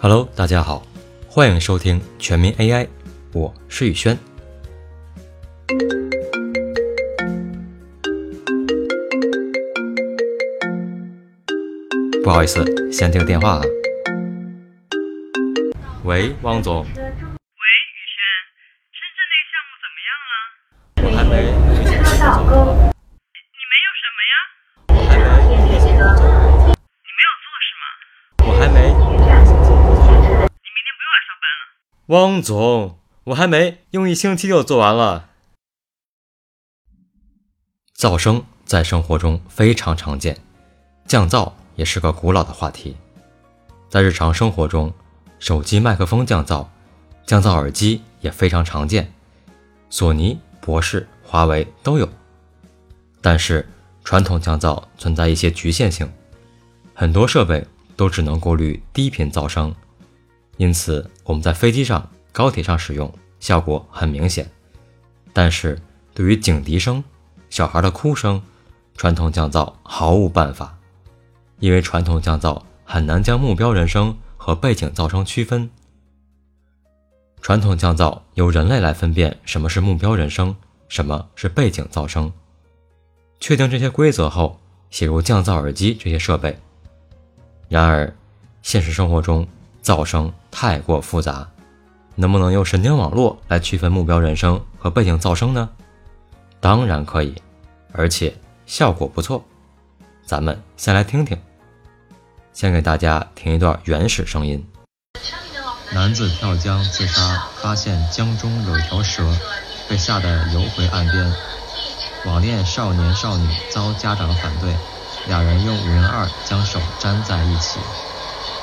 Hello，大家好，欢迎收听全民 AI，我是宇轩。不好意思，先接个电话啊。喂，汪总。汪总，我还没，用一星期就做完了。噪声在生活中非常常见，降噪也是个古老的话题。在日常生活中，手机麦克风降噪，降噪耳机也非常常见，索尼、博士、华为都有。但是传统降噪存在一些局限性，很多设备都只能过滤低频噪声，因此我们在飞机上、高铁上使用效果很明显。但是对于警笛声、小孩的哭声，传统降噪毫无办法，因为传统降噪很难将目标人声。和背景噪声区分。传统降噪由人类来分辨什么是目标人声，什么是背景噪声。确定这些规则后，写入降噪耳机这些设备。然而，现实生活中噪声太过复杂，能不能用神经网络来区分目标人声和背景噪声呢？当然可以，而且效果不错。咱们先来听听。先给大家听一段原始声音。男子跳江自杀，发现江中有条蛇，被吓得游回岸边。网恋少年少女遭家长反对，两人用五零二将手粘在一起。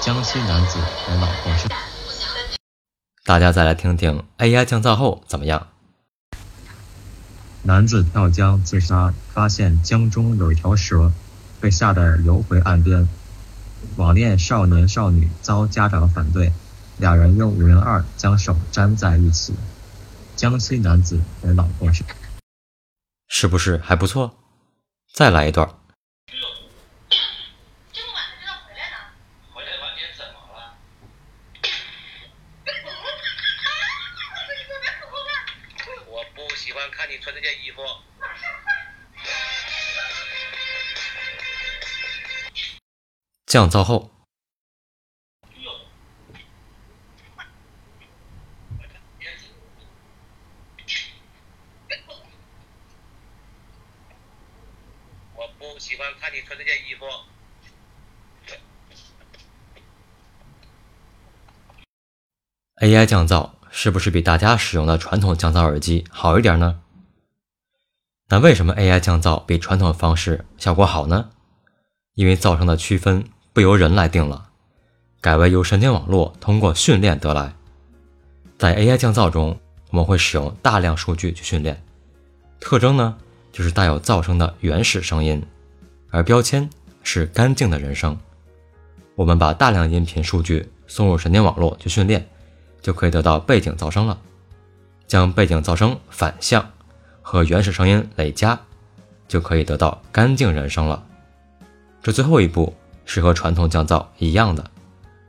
江西男子与老婆是。大家再来听听 AI 降噪后怎么样？男子跳江自杀，发现江中有一条蛇，被吓得游回岸边。网恋少年少女遭家长反对，两人用五零二将手粘在一起。江西男子和老婆是，是不是还不错？再来一段。不喜欢看你穿这件衣服。降噪后，我不喜欢看你穿这件衣服。AI 降噪是不是比大家使用的传统降噪耳机好一点呢？那为什么 AI 降噪比传统方式效果好呢？因为噪声的区分。不由人来定了，改为由神经网络通过训练得来。在 AI 降噪中，我们会使用大量数据去训练。特征呢，就是带有噪声的原始声音，而标签是干净的人声。我们把大量音频数据送入神经网络去训练，就可以得到背景噪声了。将背景噪声反向和原始声音累加，就可以得到干净人声了。这最后一步。是和传统降噪一样的，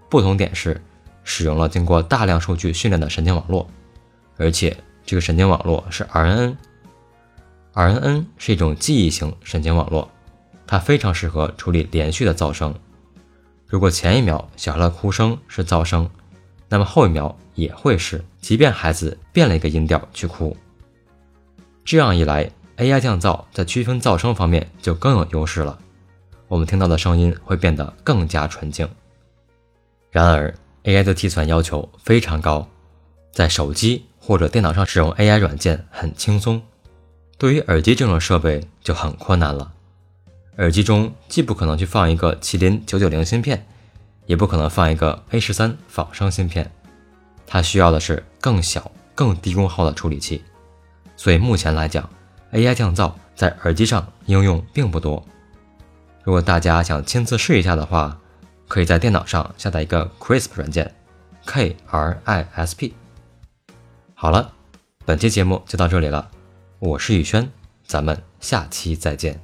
不同点是使用了经过大量数据训练的神经网络，而且这个神经网络是 RNN。RNN 是一种记忆型神经网络，它非常适合处理连续的噪声。如果前一秒小孩的哭声是噪声，那么后一秒也会是，即便孩子变了一个音调去哭。这样一来，AI 降噪在区分噪声方面就更有优势了。我们听到的声音会变得更加纯净。然而，AI 的计算要求非常高，在手机或者电脑上使用 AI 软件很轻松，对于耳机这种设备就很困难了。耳机中既不可能去放一个麒麟九九零芯片，也不可能放一个 A 十三仿生芯片，它需要的是更小、更低功耗的处理器。所以目前来讲，AI 降噪在耳机上应用并不多。如果大家想亲自试一下的话，可以在电脑上下载一个 Crisp 软件，K R I S P。好了，本期节目就到这里了，我是宇轩，咱们下期再见。